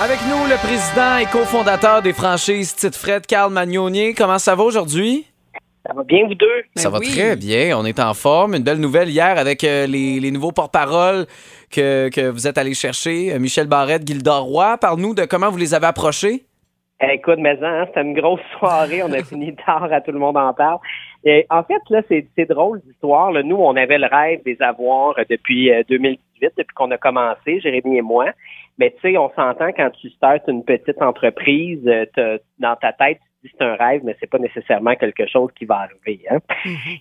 Avec nous, le président et cofondateur des franchises Tite Fred, Carl Magnonier. Comment ça va aujourd'hui? Ça va bien, vous deux? Ça Ben va très bien. On est en forme. Une belle nouvelle hier avec euh, les, les nouveaux porte-paroles que, que vous êtes allés chercher. Euh, Michel Barrette, Gilda Roy. Parle-nous de comment vous les avez approchés. Eh, Écoute, mais hein, c'était une grosse soirée. On a fini tard, à tout le monde en parle. Et en fait, là, c'est drôle l'histoire. là. Nous, on avait le rêve des avoir euh, depuis euh, 2018, depuis qu'on a commencé, Jérémy et moi. Mais tu sais, on s'entend quand tu startes une petite entreprise, euh, t'as- dans ta tête, tu dis c'est un rêve, mais c'est pas nécessairement quelque chose qui va arriver. Hein?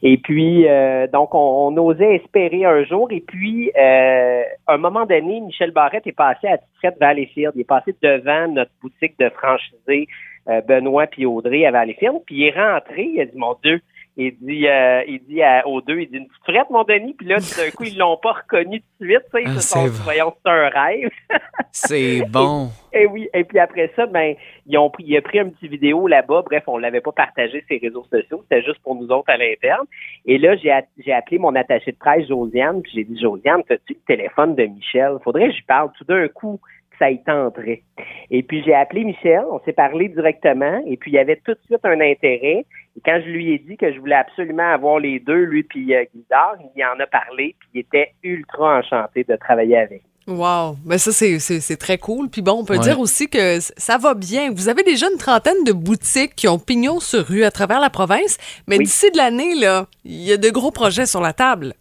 Et puis, euh, donc, on, on osait espérer un jour. Et puis, euh, à un moment donné, Michel Barrette est passé à Titrette Valleyfield. Il est passé devant notre boutique de franchisés euh, Benoît puis Audrey à Valleyfield. Puis il est rentré. Il a dit, mon Dieu, il dit, euh, il dit à, aux deux, il dit, une petite frette, mon Denis. Puis là, tout d'un coup, ils l'ont pas reconnu tout de suite. tu sais. Ils Ah, se sont c'est voyons, c'est un rêve. C'est bon. Et oui, et puis après ça, ben, ils ont pris, il a pris un petit vidéo là-bas. Bref, on l'avait pas partagé sur les réseaux sociaux. C'était juste pour nous autres à l'interne. Et là, j'ai, j'ai appelé mon attaché de presse, Josiane, puis j'ai dit, Josiane, as-tu le téléphone de Michel? Faudrait que je lui parle tout d'un coup ça y tenterait. Et puis, j'ai appelé Michel. On s'est parlé directement. Et puis, il y avait tout de suite un intérêt. Et quand je lui ai dit que je voulais absolument avoir les deux, lui puis euh, Guildard, il en a parlé, puis il était ultra enchanté de travailler avec. Wow. Ben ça, c'est- c'est c'est très cool. Puis bon, on peut Ouais. dire aussi que ça va bien. Vous avez déjà une trentaine de boutiques qui ont pignon sur rue à travers la province, mais Oui. d'ici de l'année, là, il y a de gros projets sur la table.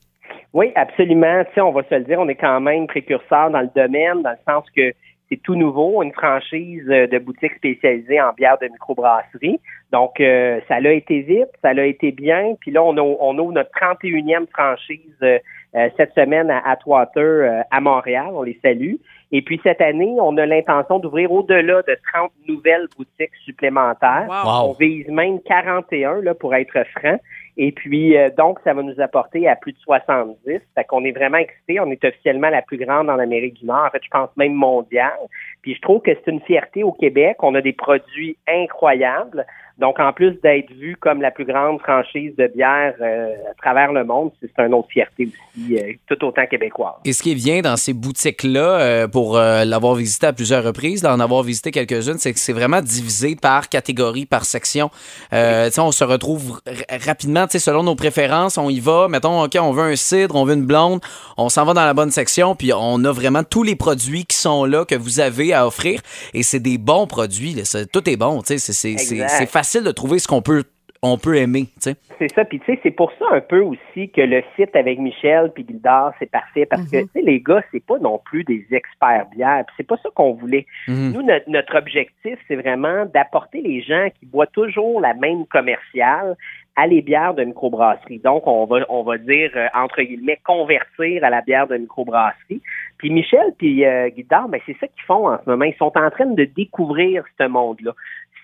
Oui, absolument. Tu sais, on va se le dire, on est quand même précurseur dans le domaine, dans le sens que c'est tout nouveau, une franchise euh, de boutique spécialisée en bière de microbrasserie. Donc, euh, ça l'a été vite, ça l'a été bien. Puis là, on, a- on ouvre notre 31e franchise euh, euh, cette semaine à Atwater, euh, à Montréal. On les salue. Et puis, cette année, on a l'intention d'ouvrir au-delà de 30 nouvelles boutiques supplémentaires. Wow. On vise même 41, là, pour être franc. Et puis, euh, donc, ça va nous apporter à plus de 70. Fait qu'on est vraiment excités. On est officiellement la plus grande en Amérique du Nord. En fait, je pense même mondiale. Puis, je trouve que c'est une fierté au Québec. On a des produits incroyables. Donc, en plus d'être vu comme la plus grande franchise de bière euh, à travers le monde, c'est une autre fierté aussi, euh, tout autant québécoise. Et ce qui est bien dans ces boutiques-là, euh, pour euh, l'avoir visité à plusieurs reprises, d'en avoir visité quelques-unes, c'est que c'est vraiment divisé par catégorie, par section. Euh, on se retrouve rapidement, selon nos préférences, on y va. Mettons, OK, on veut un cidre, on veut une blonde, on s'en va dans la bonne section, puis on a vraiment tous les produits qui sont là, que vous avez à offrir. Et c'est des bons produits. là. C'est- tout est bon. C'est- c'est facile de trouver ce qu'on peut, on peut aimer. tu sais. C'est ça. Puis tu sais, c'est pour ça un peu aussi que le site avec Michel puis Gildard, c'est parfait parce que tu sais, les gars, c'est pas non plus des experts bières. Puis c'est pas ça qu'on voulait. Mhm. Nous, notre, notre objectif, c'est vraiment d'apporter les gens qui boivent toujours la même commerciale à les bières de microbrasserie. Donc, on va, on va dire, euh, entre guillemets, convertir à la bière de microbrasserie. Puis Michel puis euh, Guidard, ben, c'est ça qu'ils font en ce moment. Ils sont en train de découvrir ce monde-là.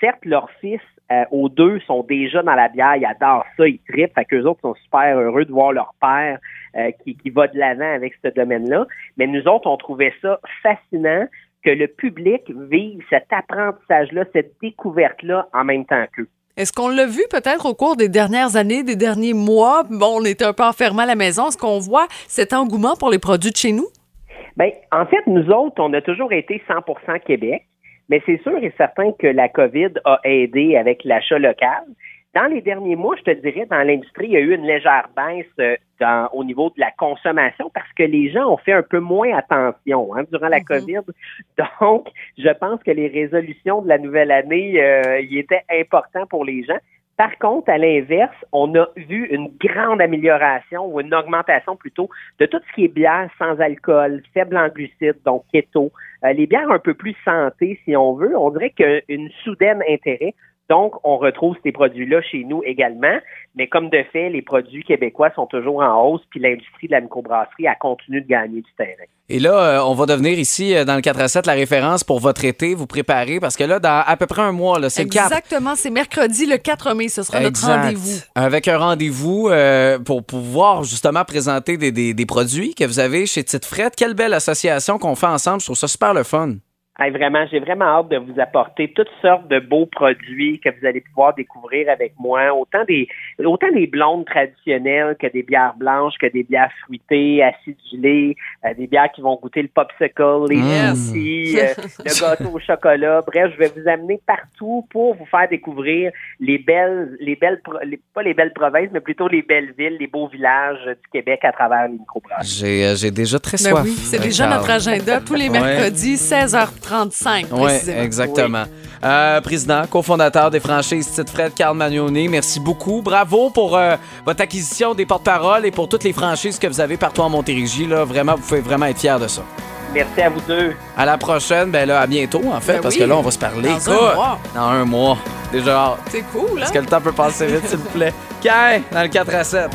Certes, leurs fils, euh, aux deux, sont déjà dans la bière. Ils adorent ça, ils trippent. Fait qu'eux autres sont super heureux de voir leur père euh, qui, qui va de l'avant avec ce domaine-là. Mais nous autres, on trouvait ça fascinant que le public vive cet apprentissage-là, cette découverte-là en même temps qu'eux. Est-ce qu'on l'a vu peut-être au cours des dernières années, des derniers mois? Bon, on était un peu enfermés à la maison. Est-ce qu'on voit cet engouement pour les produits de chez nous? Ben, en fait, nous autres, on a toujours été 100% Québec, mais c'est sûr et certain que la COVID a aidé avec l'achat local. Dans les derniers mois, je te dirais, dans l'industrie, il y a eu une légère baisse euh, dans- au niveau de la consommation parce que les gens ont fait un peu moins attention hein, durant la COVID. Donc, je pense que les résolutions de la nouvelle année, euh, y étaient importants pour les gens. Par contre, à l'inverse, on a vu une grande amélioration ou une augmentation plutôt de tout ce qui est bière sans alcool, faible en glucides, donc keto, euh, les bières un peu plus santé, si on veut. On dirait qu'il y a une soudaine intérêt Donc, on retrouve ces produits-là chez nous également. Mais comme de fait, les produits québécois sont toujours en hausse, puis l'industrie de la microbrasserie a continué de gagner du terrain. Et là, euh, on va devenir ici, euh, dans le 4 à 7, la référence pour votre été, vous préparer, parce que là, dans à peu près un mois, là, c'est le 4. Exactement, c'est mercredi le 4 mai, ce sera notre rendez-vous. Avec un rendez-vous euh, pour pouvoir justement présenter des, des- des produits que vous avez chez Tite Frette. Quelle belle association qu'on fait ensemble. Je trouve ça super le fun. Hey, vraiment, j'ai vraiment hâte de vous apporter toutes sortes de beaux produits que vous allez pouvoir découvrir avec moi. Autant des, autant des blondes traditionnelles que des bières blanches, que des bières fruitées, acidulées, euh, des bières qui vont goûter le popsicle, les Yes. smoothies, euh, le gâteau au chocolat. Bref, je vais vous amener partout pour vous faire découvrir les belles, les belles, les- pas les belles provinces, mais plutôt les belles villes, les beaux villages du Québec à travers les microbrasseries. J'ai euh, j'ai déjà très Ben soif. oui, c'est Euh, déjà notre agenda tous les Ouais. Mercredis, 16h35 Oui, exactement. Euh, président, cofondateur des franchises Tite Fred, Carl Magnoni, merci beaucoup. Bravo pour euh, votre acquisition des porte-paroles et pour toutes les franchises que vous avez partout en Montérégie. Là. Vraiment, vous pouvez vraiment être fiers de ça. Merci à vous deux. À la prochaine, ben là, à bientôt, en fait, Ben parce oui. que là, on va se parler. Dans un mois. Dans un mois. Déjà. C'est cool, hein? Est-ce que le temps peut passer vite, s'il vous plaît? Kai, dans le 4 à 7.